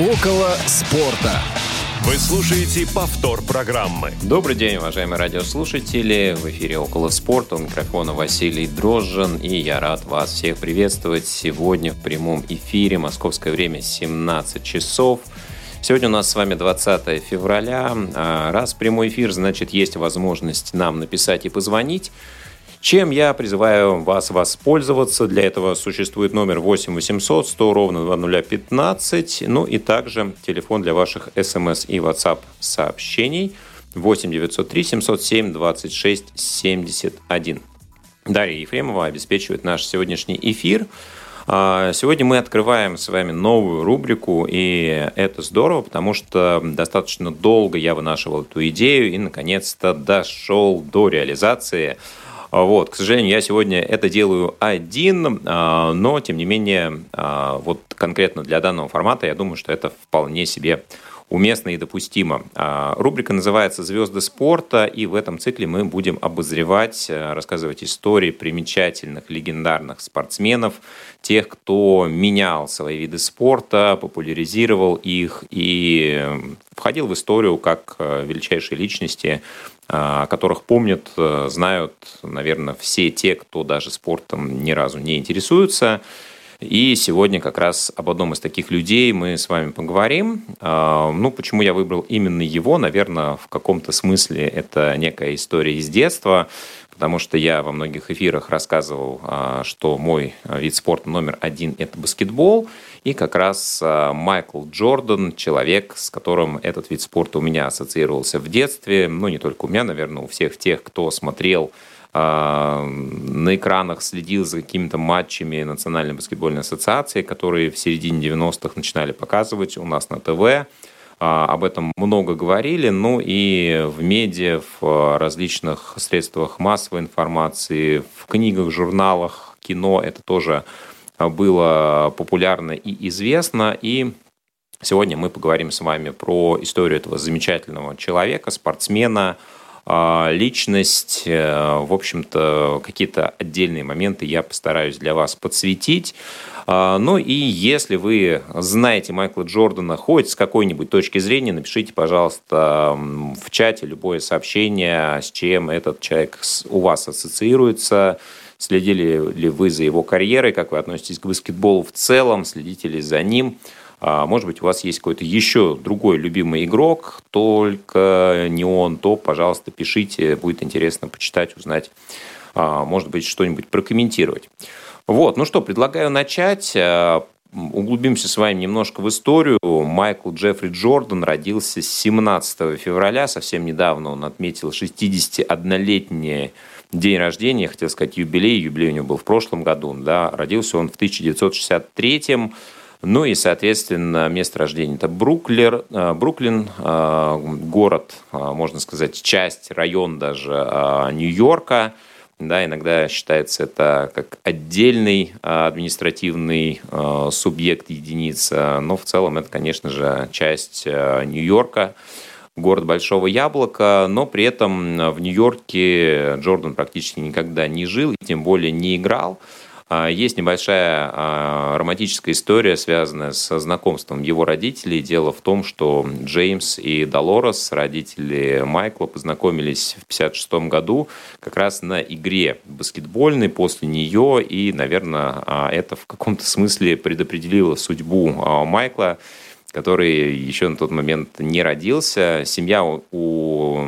Около спорта. Вы слушаете повтор программы. Добрый день, уважаемые радиослушатели. В эфире «Около спорта». У микрофона Василий Дрожжин. И я рад вас всех приветствовать сегодня в прямом эфире. Московское время 17 часов. Сегодня у нас с вами 20 февраля. А раз прямой эфир, значит, есть возможность нам написать и позвонить чем я призываю вас воспользоваться. Для этого существует номер 8 800 100 ровно 2015, ну и также телефон для ваших смс и WhatsApp сообщений 8 903 707 26 71. Дарья Ефремова обеспечивает наш сегодняшний эфир. А, сегодня мы открываем с вами новую рубрику, и это здорово, потому что достаточно долго я вынашивал эту идею и, наконец-то, дошел до реализации – вот, к сожалению, я сегодня это делаю один, а, но, тем не менее, а, вот конкретно для данного формата, я думаю, что это вполне себе уместно и допустимо. А, рубрика называется «Звезды спорта», и в этом цикле мы будем обозревать, рассказывать истории примечательных, легендарных спортсменов, тех, кто менял свои виды спорта, популяризировал их и входил в историю как величайшие личности о которых помнят, э, знают, наверное, все те, кто даже спортом ни разу не интересуются. И сегодня как раз об одном из таких людей мы с вами поговорим. А, ну, почему я выбрал именно его? Наверное, в каком-то смысле это некая история из детства потому что я во многих эфирах рассказывал, а, что мой вид спорта номер один – это баскетбол, и как раз а, Майкл Джордан – человек, с которым этот вид спорта у меня ассоциировался в детстве, ну, не только у меня, наверное, у всех тех, кто смотрел на экранах следил за какими-то матчами Национальной баскетбольной ассоциации, которые в середине 90-х начинали показывать у нас на ТВ. А, об этом много говорили, ну и в медиа, в различных средствах массовой информации, в книгах, журналах, кино это тоже было популярно и известно. И сегодня мы поговорим с вами про историю этого замечательного человека, спортсмена, а, личность. Э, в общем-то, какие-то отдельные моменты я постараюсь для вас подсветить. А, ну и если вы знаете Майкла Джордана хоть с какой-нибудь точки зрения, напишите, пожалуйста, в чате любое сообщение, с чем этот человек у вас ассоциируется. Следили ли вы за его карьерой, как вы относитесь к баскетболу в целом, следите ли за ним. А, может быть, у вас есть какой-то еще другой любимый игрок, только не он, то, пожалуйста, пишите, будет интересно почитать, узнать, а, может быть, что-нибудь прокомментировать. Вот, ну что, предлагаю начать. Э, углубимся с вами немножко в историю. Майкл Джеффри Джордан родился 17 февраля, совсем недавно он отметил 61-летний день рождения, хотел сказать юбилей, юбилей у него был в прошлом году, да, родился он в 1963 ну и, соответственно, место рождения это Бруклер, э, Бруклин, э, город, можно сказать, часть, район даже Нью-Йорка – да, иногда считается это как отдельный административный субъект, единица, но в целом это, конечно же, часть Нью-Йорка, город Большого Яблока, но при этом в Нью-Йорке Джордан практически никогда не жил и тем более не играл. А, есть небольшая а, романтическая история, связанная со знакомством его родителей. Дело в том, что Джеймс и Долорес, родители Майкла, познакомились в 1956 году как раз на игре баскетбольной после нее. И, наверное, а, это в каком-то смысле предопределило судьбу Майкла который еще на тот момент не родился. Семья у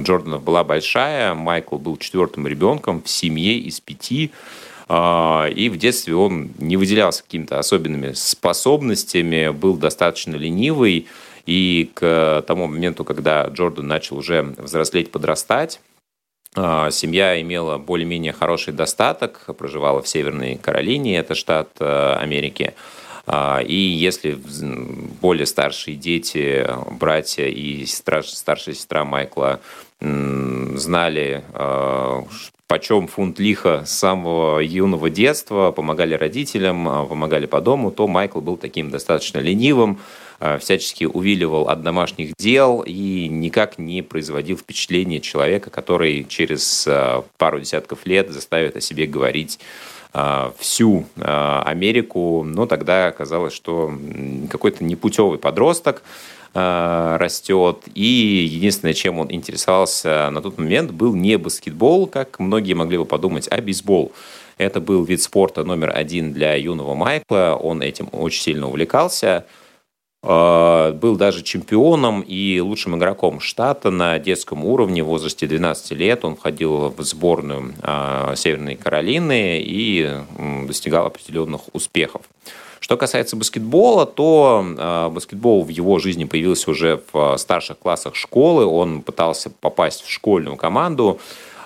Джорданов была большая. Майкл был четвертым ребенком в семье из пяти. А, и в детстве он не выделялся какими-то особенными способностями, был достаточно ленивый. И к тому моменту, когда Джордан начал уже взрослеть, подрастать, а, Семья имела более-менее хороший достаток, проживала в Северной Каролине, это штат э, Америки. А, и если более старшие дети, братья и старшая сестра Майкла знали, почем фунт лиха с самого юного детства, помогали родителям, а, помогали по дому, то Майкл был таким достаточно ленивым, а, всячески увиливал от домашних дел и никак не производил впечатление человека, который через а, пару десятков лет заставит о себе говорить всю Америку, но тогда оказалось, что какой-то непутевый подросток растет. И единственное, чем он интересовался на тот момент, был не баскетбол, как многие могли бы подумать, а бейсбол. Это был вид спорта номер один для юного Майкла. Он этим очень сильно увлекался. А, был даже чемпионом и лучшим игроком штата на детском уровне в возрасте 12 лет. Он входил в сборную а, Северной Каролины и достигал определенных успехов. Что касается баскетбола, то э, баскетбол в его жизни появился уже в старших классах школы. Он пытался попасть в школьную команду.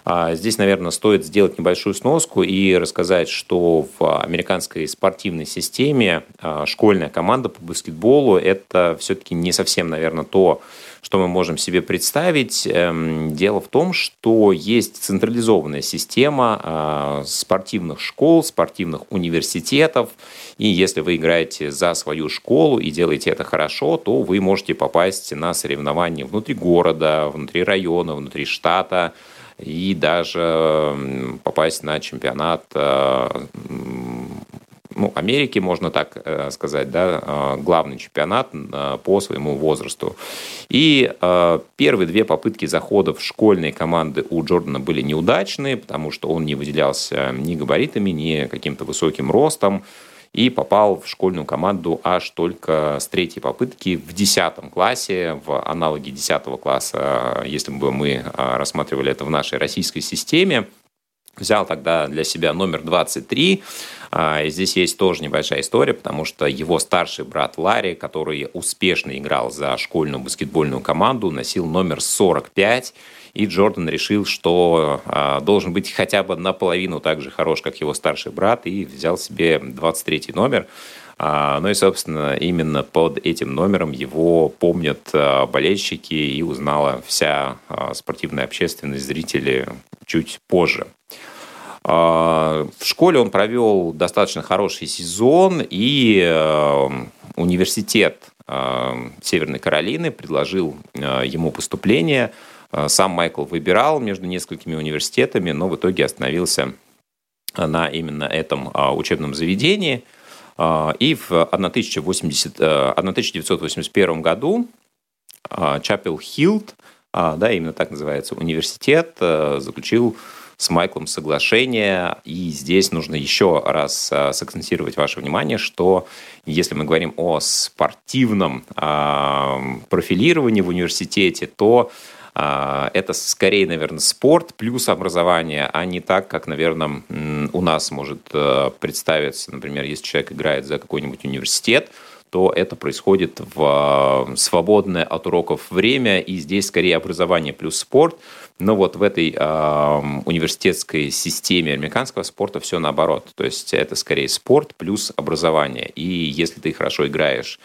А, здесь, наверное, стоит сделать небольшую сноску и рассказать, что в американской спортивной системе а, школьная команда по баскетболу – это все-таки не совсем, наверное, то, что мы можем себе представить. Эм, дело в том, что есть централизованная система а, спортивных школ, спортивных университетов, и если вы играете за свою школу и делаете это хорошо, то вы можете попасть на соревнования внутри города, внутри района, внутри штата, и даже попасть на чемпионат э, ну, Америки, можно так э, сказать, да, э, главный чемпионат по своему возрасту. И первые две попытки захода в школьные команды у Джордана были неудачные, потому что он не выделялся ни габаритами, ни каким-то высоким ростом и попал в школьную команду аж только с третьей попытки в 10 классе, в аналоге 10 класса, если бы мы а, рассматривали это в нашей российской системе. Взял тогда для себя номер 23. А, здесь есть тоже небольшая история, потому что его старший брат Ларри, который успешно играл за школьную баскетбольную команду, носил номер 45 и Джордан решил, что а, должен быть хотя бы наполовину так же хорош, как его старший брат, и взял себе 23 номер. А, ну и, собственно, именно под этим номером его помнят болельщики и узнала вся спортивная общественность, зрители чуть позже. В школе он провел достаточно хороший сезон, и университет Северной Каролины предложил ему поступление – Э, сам Майкл выбирал между несколькими университетами, но в итоге остановился на именно этом а, учебном заведении. А, и в 1080, 1981 э, году Чапел Хилд, а, да, именно так называется университет, э, заключил с Майклом соглашение. И здесь нужно еще раз сакцентировать ваше внимание, что если мы говорим о спортивном профилировании в университете, то а, это скорее, наверное, спорт плюс образование, а не так, как, наверное, у нас может представиться. Например, если человек играет за какой-нибудь университет, то это происходит в свободное от уроков время, и здесь скорее образование плюс спорт. Но вот в этой э, университетской системе американского спорта все наоборот. То есть это скорее спорт плюс образование. И если ты хорошо играешь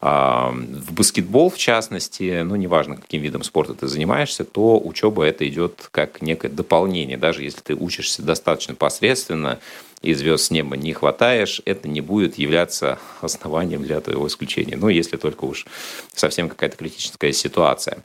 в баскетбол, в частности, ну, неважно, каким видом спорта ты занимаешься, то учеба это идет как некое дополнение. Даже если ты учишься достаточно посредственно и звезд с неба не хватаешь, это не будет являться основанием для твоего исключения. Ну, если только уж совсем какая-то критическая ситуация.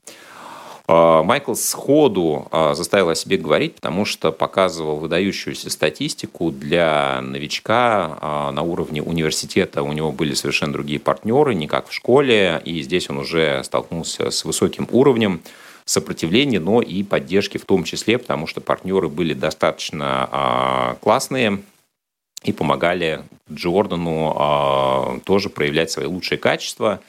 А, Майкл сходу а, заставил о себе говорить, потому что показывал выдающуюся статистику для новичка а, на уровне университета. У него были совершенно другие партнеры, не как в школе, и здесь он уже столкнулся с высоким уровнем сопротивления, но и поддержки в том числе, потому что партнеры были достаточно классные и помогали Джордану тоже проявлять свои лучшие качества.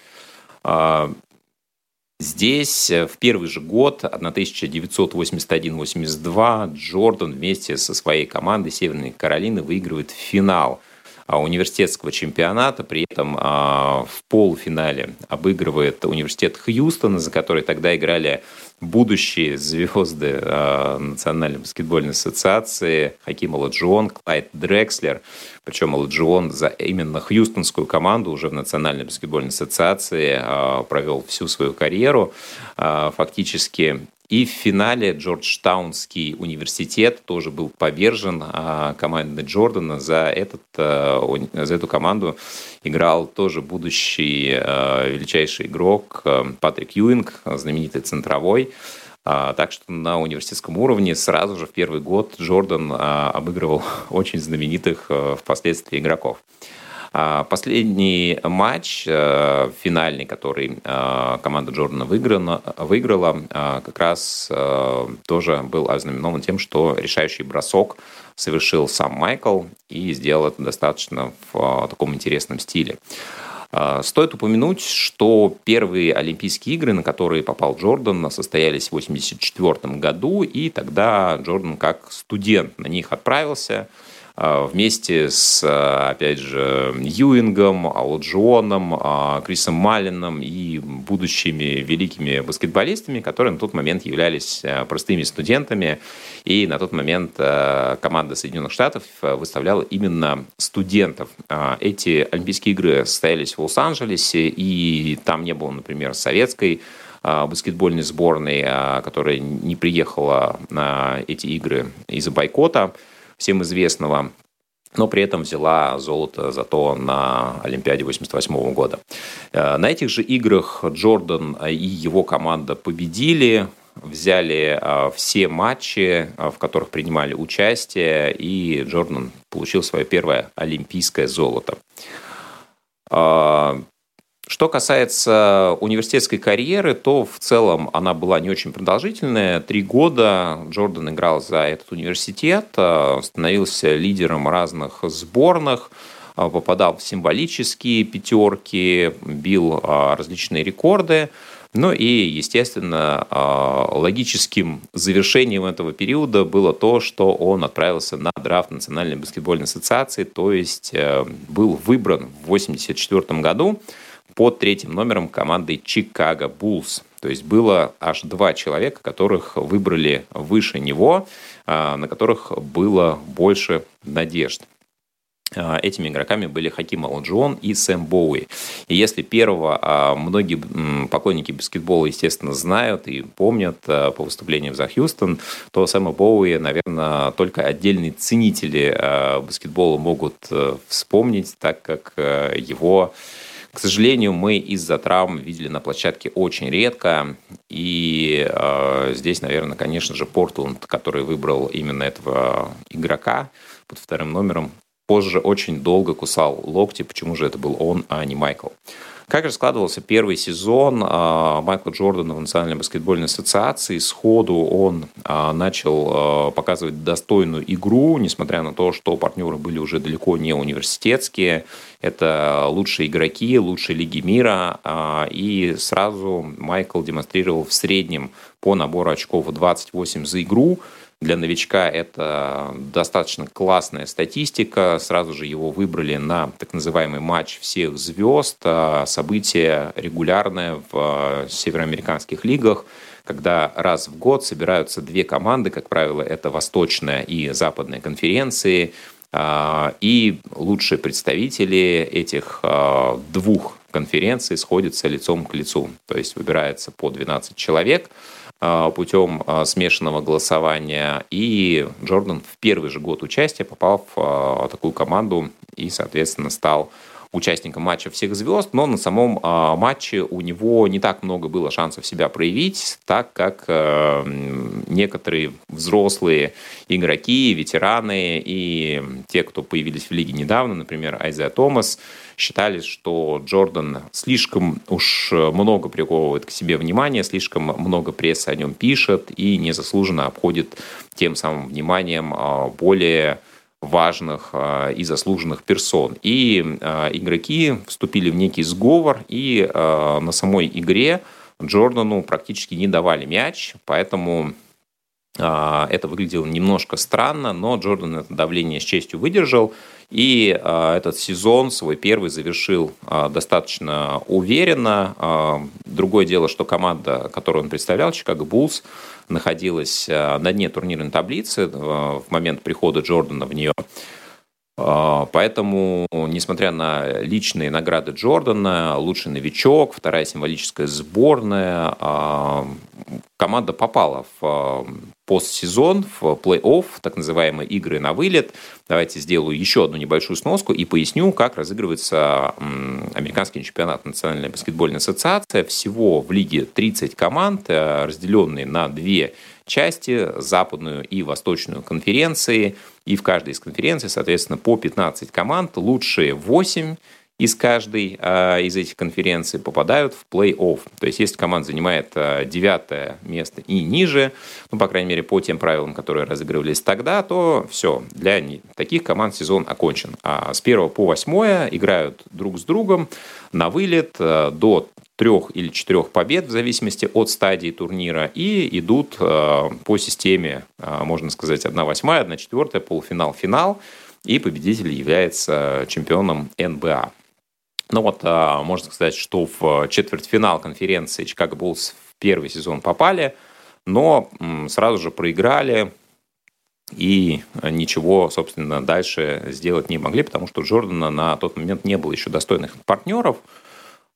Здесь э, в первый же год, 1981-82, Джордан вместе со своей командой Северной Каролины выигрывает финал университетского чемпионата, при этом а, в полуфинале обыгрывает университет Хьюстона, за который тогда играли будущие звезды а, Национальной баскетбольной ассоциации Хаким Оладжион, Клайд Дрекслер. Причем Оладжион за именно хьюстонскую команду уже в Национальной баскетбольной ассоциации а, провел всю свою карьеру. А, фактически и в финале Джорджтаунский университет тоже был повержен а, командой Джордана. За, этот, а, за эту команду играл тоже будущий а, величайший игрок Патрик Юинг, знаменитый центровой. Так что на университетском уровне сразу же в первый год Джордан обыгрывал очень знаменитых впоследствии игроков. Последний матч, финальный, который команда Джордана выиграла, выиграла как раз тоже был ознаменован тем, что решающий бросок совершил сам Майкл и сделал это достаточно в таком интересном стиле. А, стоит упомянуть, что первые Олимпийские игры, на которые попал Джордан, состоялись в 1984 году, и тогда Джордан как студент на них отправился – а, вместе с, а, опять же, Юингом, Алджионом, а, Крисом Малином и будущими великими баскетболистами, которые на тот момент являлись простыми студентами. И на тот момент команда Соединенных Штатов выставляла именно студентов. Эти Олимпийские игры состоялись в Лос-Анджелесе, и там не было, например, советской баскетбольной сборной, которая не приехала на эти игры из-за бойкота всем известного, но при этом взяла золото зато на Олимпиаде 88 года. Э, на этих же играх Джордан и его команда победили, взяли э, все матчи, э, в которых принимали участие, и Джордан получил свое первое олимпийское золото. Что касается университетской карьеры, то в целом она была не очень продолжительная. Три года Джордан играл за этот университет, э, становился лидером разных сборных, э, попадал в символические пятерки, бил э, различные рекорды. Ну и, естественно, логическим завершением этого периода было то, что он отправился на драфт Национальной баскетбольной ассоциации, то есть был выбран в 1984 году под третьим номером командой Чикаго Буллс. То есть было аж два человека, которых выбрали выше него, а, на которых было больше надежд. А, этими игроками были Хаким Алджон и Сэм Боуи. И если первого а, многие поклонники баскетбола, естественно, знают и помнят по выступлениям за Хьюстон, то Сэма Боуи, наверное, только отдельные ценители баскетбола могут э, вспомнить, так как э, его к сожалению, мы из-за травм видели на площадке очень редко. И э, здесь, наверное, конечно же, Портленд, который выбрал именно этого игрока под вторым номером, позже очень долго кусал локти, почему же это был он, а не Майкл. Как же складывался первый сезон а, Майкла Джордана в Национальной баскетбольной ассоциации? Сходу он а, начал а, показывать достойную игру, несмотря на то, что партнеры были уже далеко не университетские. Это лучшие игроки, лучшие лиги мира. И сразу Майкл демонстрировал в среднем по набору очков 28 за игру. Для новичка это достаточно классная статистика. Сразу же его выбрали на так называемый матч всех звезд. А, событие регулярное в а, североамериканских лигах когда раз в год собираются две команды, как правило, это восточная и западная конференции, а, и лучшие представители этих двух конференций сходятся лицом к лицу. То есть выбирается по 12 человек – путем а, смешанного голосования. И Джордан в первый же год участия попал в а, такую команду и, соответственно, стал участником матча всех звезд, но на самом э, матче у него не так много было шансов себя проявить, так как э, некоторые взрослые игроки, ветераны и те, кто появились в лиге недавно, например, Айзея Томас, считали, что Джордан слишком уж много приковывает к себе внимание, слишком много прессы о нем пишет и незаслуженно обходит тем самым вниманием более важных э, и заслуженных персон. И э, игроки вступили в некий сговор, и э, на самой игре Джордану практически не давали мяч, поэтому это выглядело немножко странно, но Джордан это давление с честью выдержал. И э, этот сезон свой первый завершил э, достаточно уверенно. Э, другое дело, что команда, которую он представлял, Чикаго Буллс, находилась на дне турнирной таблицы в момент прихода Джордана в нее. Поэтому, несмотря на личные награды Джордана, лучший новичок, вторая символическая сборная, команда попала в постсезон, в плей-офф, так называемые игры на вылет. Давайте сделаю еще одну небольшую сноску и поясню, как разыгрывается американский чемпионат Национальной баскетбольной ассоциации. Всего в лиге 30 команд, э, разделенные на две части, западную и восточную конференции. И в каждой из конференций, соответственно, по 15 команд, лучшие 8 из каждой э, из этих конференций попадают в плей-офф. То есть, если команда занимает э, девятое место и ниже, ну, по крайней мере, по тем правилам, которые разыгрывались тогда, то все, для таких команд сезон окончен. А с 1 по 8 играют друг с другом на вылет э, до трех или четырех побед в зависимости от стадии турнира и идут э, по системе, э, можно сказать, 1 восьмая, 1 четвертая, полуфинал, финал, и победитель является чемпионом НБА. Ну вот, а, можно сказать, что в четвертьфинал конференции Чикаго Буллс в первый сезон попали, но сразу же проиграли и ничего, собственно, дальше сделать не могли, потому что Джордана на тот момент не было еще достойных партнеров.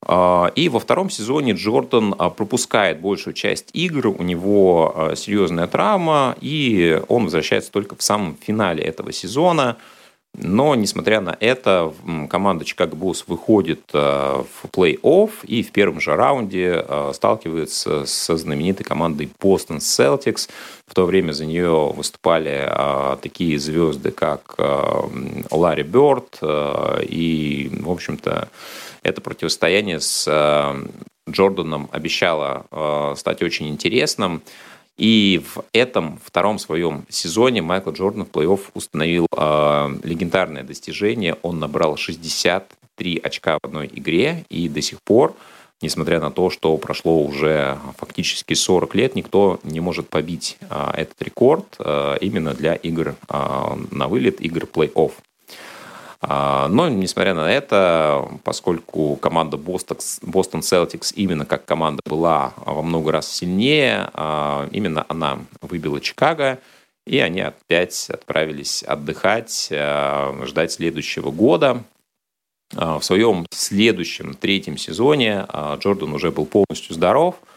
А, и во втором сезоне Джордан а, пропускает большую часть игр, у него серьезная травма, и он возвращается только в самом финале этого сезона – но, несмотря на это, команда Chicago Bulls выходит э, в плей-офф и в первом же раунде э, сталкивается со знаменитой командой Boston Celtics. В то время за нее выступали э, такие звезды, как Ларри Бёрд. И, в общем-то, это противостояние с Джорданом обещало стать очень интересным. И в этом втором своем сезоне Майкл Джордан в плей-офф установил э, легендарное достижение. Он набрал 63 очка в одной игре, и до сих пор, несмотря на то, что прошло уже фактически 40 лет, никто не может побить э, этот рекорд э, именно для игр э, на вылет, игр плей-офф. А, но, несмотря на это, поскольку команда Бостон Celtics именно как команда была во много раз сильнее, а, именно она выбила Чикаго, и они опять отправились отдыхать, а, ждать следующего года. В своем следующем третьем сезоне Джордан уже был полностью здоров –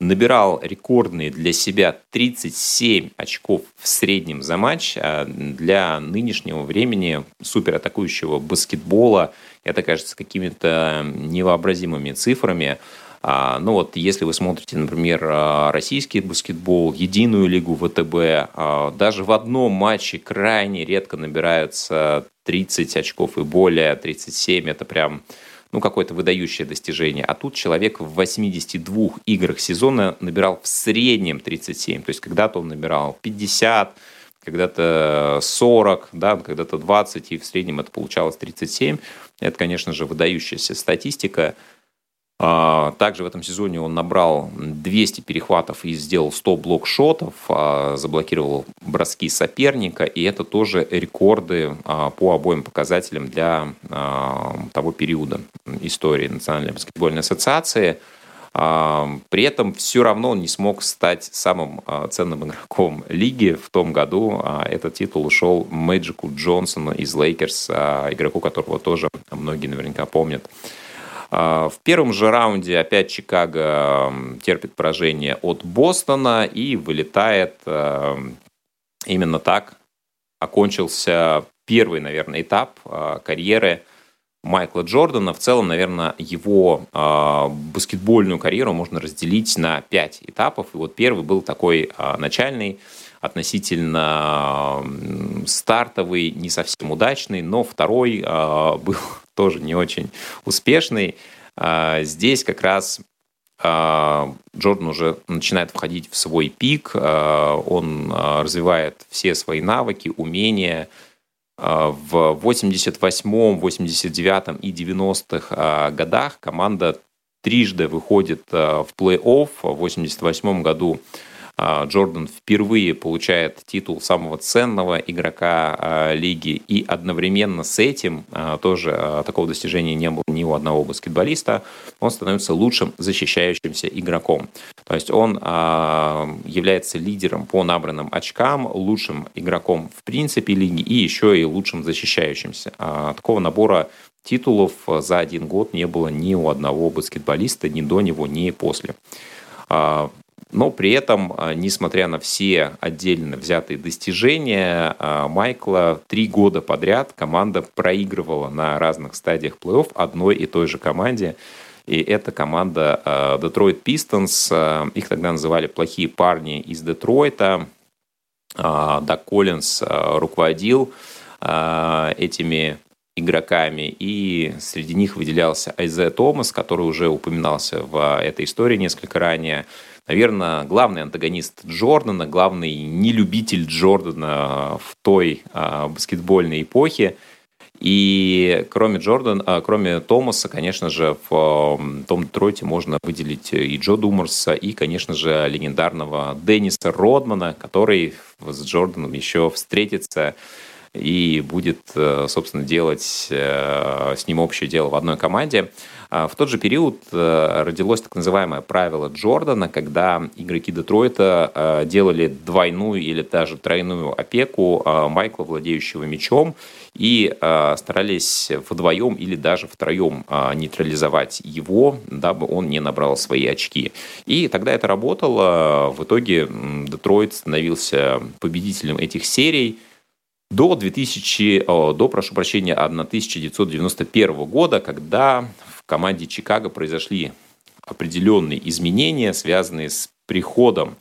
набирал рекордные для себя 37 очков в среднем за матч. А для нынешнего времени суператакующего баскетбола это кажется какими-то невообразимыми цифрами. А, ну вот, если вы смотрите, например, а, российский баскетбол, единую лигу ВТБ, даже в одном матче крайне редко набираются 30 очков и более, 37 это прям ну, какое-то выдающее достижение. А тут человек в 82 играх сезона набирал в среднем 37. То есть когда-то он набирал 50, когда-то 40, да, когда-то 20, и в среднем это получалось 37. Это, конечно же, выдающаяся статистика. А, также в этом сезоне он набрал 200 перехватов и сделал 100 блокшотов, а, заблокировал броски соперника, и это тоже рекорды а, по обоим показателям для того периода истории Национальной баскетбольной ассоциации. При этом все равно он не смог стать самым ценным игроком лиги. В том году этот титул ушел Мэджику Джонсону из Лейкерс, игроку которого тоже многие наверняка помнят. А, в первом же раунде опять Чикаго терпит поражение от Бостона и вылетает именно так. Окончился первый, наверное, этап а, карьеры Майкла Джордана. В целом, наверное, его баскетбольную карьеру можно разделить на пять этапов. И вот первый был такой начальный, относительно стартовый, не совсем удачный, но второй э, был тоже не очень успешный. А, здесь как раз а, Джордан уже начинает входить в свой пик, а, он развивает все свои навыки, умения. В 88, 89 и 90-х годах команда трижды выходит в плей-офф. В 88 году Джордан впервые получает титул самого ценного игрока а, лиги, и одновременно с этим а, тоже такого достижения не было ни у одного баскетболиста, он становится лучшим защищающимся игроком. То есть он является лидером по набранным очкам, лучшим игроком в принципе лиги и еще и лучшим защищающимся. Такого набора титулов за один год не было ни у одного баскетболиста, ни до него, ни после Но при этом, несмотря на все отдельно взятые достижения, Майкла три года подряд команда проигрывала на разных стадиях плей-офф одной и той же команде. И это команда Detroit Pistons. Их тогда называли плохие парни из Детройта. Дак Коллинс руководил этими игроками, и среди них выделялся Айзе Томас, который уже упоминался в этой истории несколько ранее. Наверное, главный антагонист Джордана, главный нелюбитель Джордана в той а, баскетбольной эпохе. И кроме Джордана, а, кроме Томаса, конечно же, в том Детройте можно выделить и Джо Думарса, и, конечно же, легендарного Денниса Родмана, который с Джорданом еще встретится и будет, э, собственно, делать э, с ним общее дело в одной команде. А в тот же период э, родилось так называемое правило Джордана, когда игроки Детройта делали двойную или даже тройную опеку Майкла, владеющего мячом, и старались вдвоем или даже втроем нейтрализовать его, дабы он не набрал свои очки. И тогда это работало. В итоге Детройт становился победителем этих серий – до 2000, до, прошу прощения, 1991 года, когда команде Чикаго произошли определенные изменения, связанные с приходом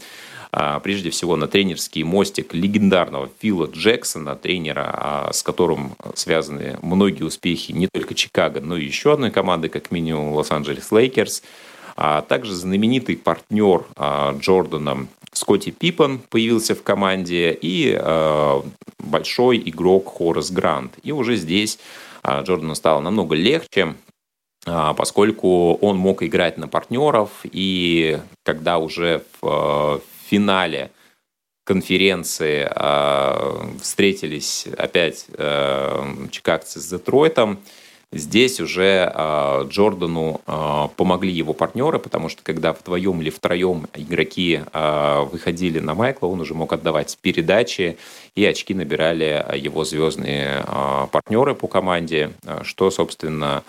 а, прежде всего на тренерский мостик легендарного Фила Джексона, тренера, а, с которым связаны многие успехи не только Чикаго, но и еще одной команды, как минимум Лос-Анджелес Лейкерс, а также знаменитый партнер а, Джордана Скотти Пиппен появился в команде и большой игрок Хорас Грант. И уже здесь Джордану стало намного легче, поскольку он мог играть на партнеров. И когда уже в э, финале конференции э, встретились опять э, чикагцы с Детройтом, Здесь уже э, Джордану помогли его партнеры, потому что когда вдвоем или втроем игроки выходили на Майкла, он уже мог отдавать передачи, и очки набирали его звездные партнеры по команде, что, собственно,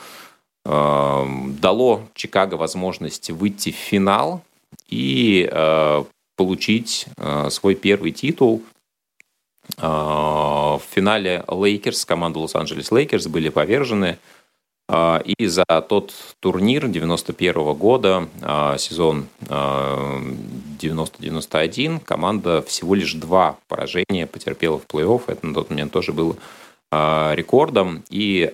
дало Чикаго возможность выйти в финал и э, получить э, свой первый титул а, в финале Лейкерс, команда Лос-Анджелес Лейкерс были повержены. И за тот турнир 91 года, сезон 90-91, команда всего лишь два поражения потерпела в плей-офф. Это на тот момент тоже было рекордом. И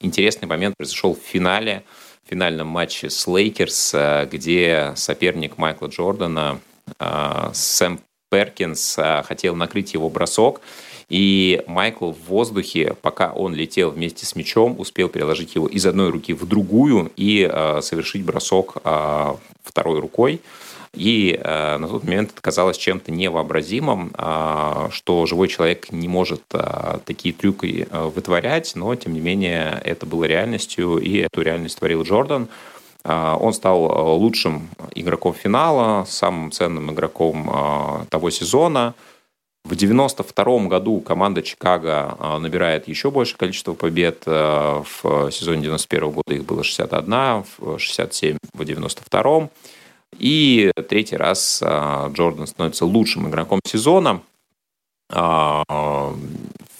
интересный момент произошел в финале, в финальном матче с Лейкерс, где соперник Майкла Джордана Сэм Перкинс а, хотел накрыть его бросок, и Майкл в воздухе, пока он летел вместе с мячом, успел переложить его из одной руки в другую и э, совершить бросок э, второй рукой. И э, на тот момент это казалось чем-то невообразимым, э, что живой человек не может э, такие трюки э, вытворять, но тем не менее это было реальностью, и эту реальность творил Джордан. А, он стал а, лучшим игроком финала, самым ценным игроком а, того сезона. В 1992 году команда Чикаго набирает еще большее количество побед. В сезоне 91 года их было 61, 67 в 92 И третий раз Джордан становится лучшим игроком сезона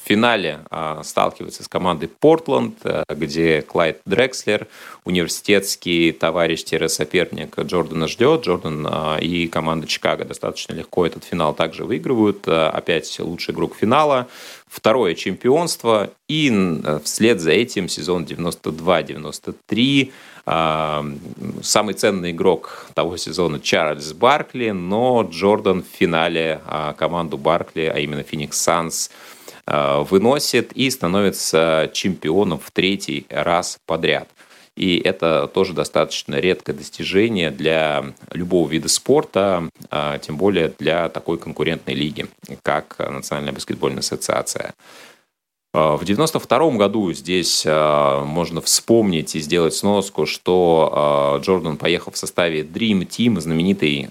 финале а, сталкивается с командой Портленд, э, где Клайд Дрекслер, университетский товарищ-соперник Джордана ждет. Джордан а, и команда Чикаго достаточно легко этот финал также выигрывают. Э, опять лучший игрок финала. Второе чемпионство. И э, вслед за этим сезон 92-93 самый ценный игрок того сезона Чарльз Баркли, но Джордан в финале команду Баркли, а именно Феникс Санс, выносит и становится чемпионом в третий раз подряд. И это тоже достаточно редкое достижение для любого вида спорта, а тем более для такой конкурентной лиги, как Национальная баскетбольная ассоциация. А, в 92 году здесь а, можно вспомнить и сделать сноску, что а, Джордан поехал в составе Dream Team, знаменитой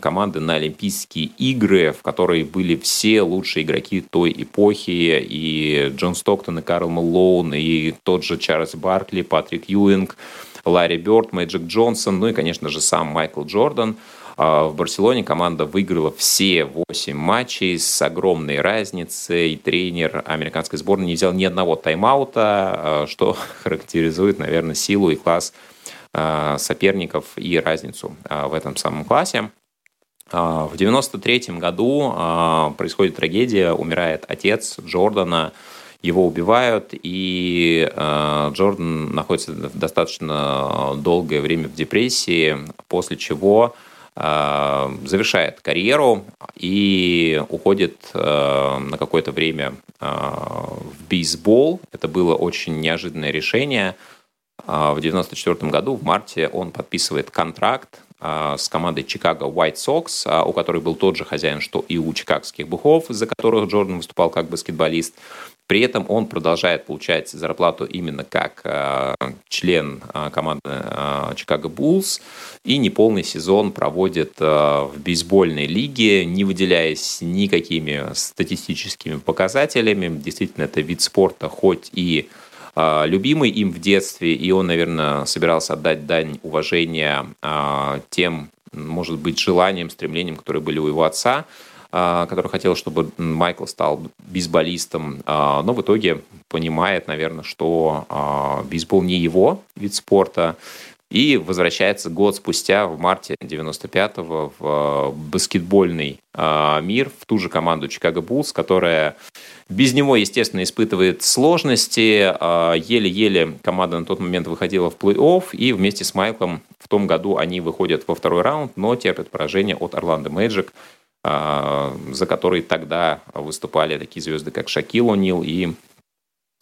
команды на Олимпийские игры, в которой были все лучшие игроки той эпохи, и Джон Стоктон, и Карл Малоун, и тот же Чарльз Баркли, Патрик Юинг, Ларри Бёрд, Мэджик Джонсон, ну и, конечно же, сам Майкл Джордан – В Барселоне команда выиграла все 8 матчей с огромной разницей. Тренер американской сборной не взял ни одного тайм-аута, что характеризует, наверное, силу и класс соперников и разницу в этом самом классе. В 93 году происходит трагедия, умирает отец Джордана, его убивают, и Джордан находится достаточно долгое время в депрессии, после чего завершает карьеру и уходит э, на какое-то время э, в бейсбол. Это было очень неожиданное решение. Э, в 1994 году, в марте, он подписывает контракт э, с командой Chicago White Sox, э, у которой был тот же хозяин, что и у чикагских бухов, за которых Джордан выступал как баскетболист. При этом он продолжает получать зарплату именно как э, член э, команды э, Чикаго Буллс и неполный сезон проводит э, в бейсбольной лиге, не выделяясь никакими статистическими показателями. Действительно, это вид спорта, хоть и э, любимый им в детстве, и он, наверное, собирался отдать дань уважения э, тем, может быть, желаниям, стремлениям, которые были у его отца – который хотел, чтобы Майкл стал бейсболистом, а, но в итоге понимает, наверное, что а, бейсбол не его вид спорта, и возвращается год спустя, в марте 95-го, в баскетбольный мир, в ту же команду Чикаго Буллс, которая без него, естественно, испытывает сложности. Еле-еле команда на тот момент выходила в плей-офф, и вместе с Майклом в том году они выходят во второй раунд, но терпят поражение от Орландо Мэджик – а, за который тогда выступали такие звезды, как Шакил О'Нил и,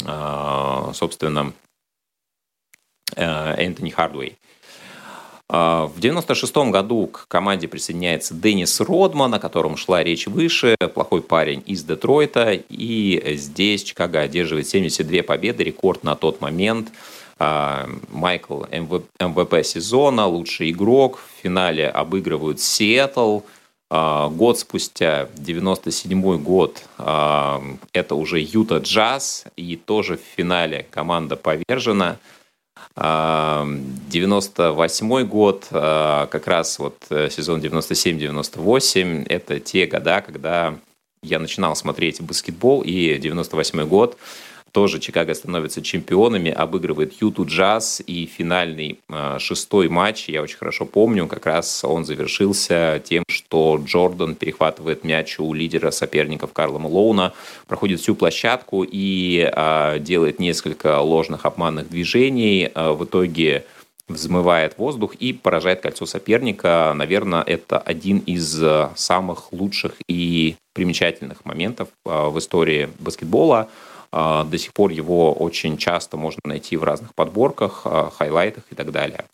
а, собственно, э, Энтони Хардуэй. А, в 96 году к команде присоединяется Деннис Родман, о котором шла речь выше, плохой парень из Детройта. И здесь Чикаго одерживает 72 победы, рекорд на тот момент. Майкл MVP сезона, лучший игрок. В финале обыгрывают Сиэтл – а, год спустя, 97 год, а, это уже Юта Джаз, и тоже в финале команда повержена. 98 а, год, как раз вот э, сезон 97-98, это те года, когда я начинал смотреть баскетбол, и 98 год тоже Чикаго становится чемпионами, обыгрывает Юту Джаз, и финальный э, шестой матч, я очень хорошо помню, как раз он завершился тем, что Джордан перехватывает мяч у лидера соперников Карла Малоуна, проходит всю площадку и э, делает несколько ложных обманных движений. Э, в итоге взмывает воздух и поражает кольцо соперника. Наверное, это один из самых лучших и примечательных моментов в истории баскетбола. А, до сих пор его очень часто можно найти в разных подборках, а, хайлайтах и так далее.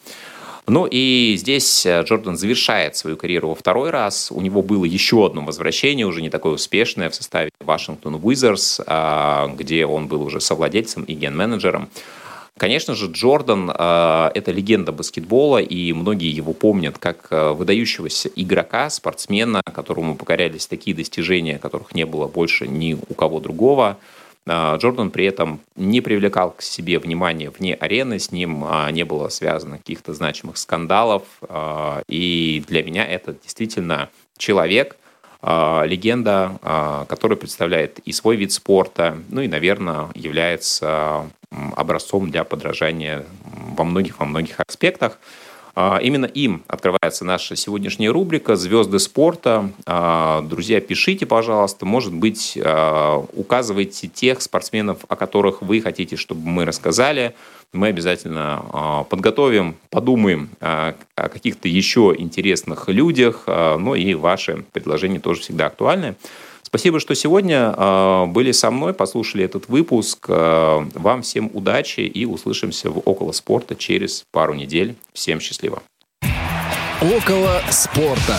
Ну и здесь э, Джордан завершает свою карьеру во второй раз. У него было еще одно возвращение, уже не такое успешное, в составе Вашингтон Уизерс, а, где он был уже совладельцем и ген-менеджером. Конечно же, Джордан это легенда баскетбола, и многие его помнят как э, выдающегося игрока, спортсмена, которому покорялись такие достижения, которых не было больше ни у кого другого – Джордан при этом не привлекал к себе внимания вне арены, с ним а, не было связано каких-то значимых скандалов. А, и для меня это действительно человек, легенда, который представляет и свой вид спорта, ну и, наверное, является образцом для подражания во многих, во многих аспектах. А, именно им открывается наша сегодняшняя рубрика «Звезды спорта». А, друзья, пишите, пожалуйста. Может быть, а, указывайте тех спортсменов, о которых вы хотите, чтобы мы рассказали. Мы обязательно подготовим, подумаем о каких-то еще интересных людях. Ну и ваши предложения тоже всегда актуальны. Спасибо, что сегодня э, были со мной, послушали этот выпуск. Э, вам всем удачи и услышимся в «Около спорта» через пару недель. Всем счастливо. «Около спорта».